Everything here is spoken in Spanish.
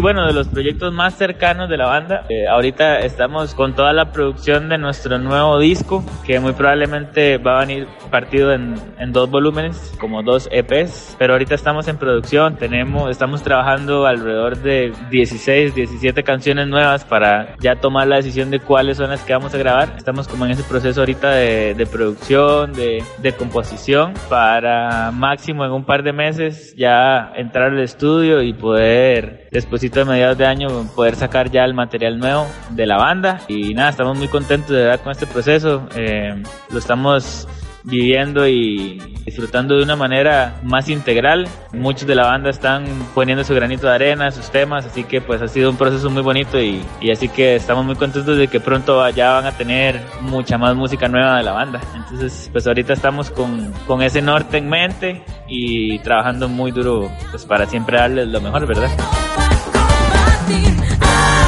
Bueno, de los proyectos más cercanos de la banda, eh, ahorita estamos con toda la producción de nuestro nuevo disco, que muy probablemente va a venir partido en, en, dos volúmenes, como dos EPs, pero ahorita estamos en producción, tenemos, estamos trabajando alrededor de 16, 17 canciones nuevas para ya tomar la decisión de cuáles son las que vamos a grabar. Estamos como en ese proceso ahorita de, de producción, de, de composición, para máximo en un par de meses ya entrar al estudio y poder después de mediados de año poder sacar ya el material nuevo de la banda y nada, estamos muy contentos de verdad con este proceso, eh, lo estamos viviendo y disfrutando de una manera más integral. Muchos de la banda están poniendo su granito de arena, sus temas, así que pues ha sido un proceso muy bonito y, y así que estamos muy contentos de que pronto ya van a tener mucha más música nueva de la banda. Entonces pues ahorita estamos con, con ese norte en mente y trabajando muy duro pues para siempre darles lo mejor, ¿verdad? nothing. Ah. I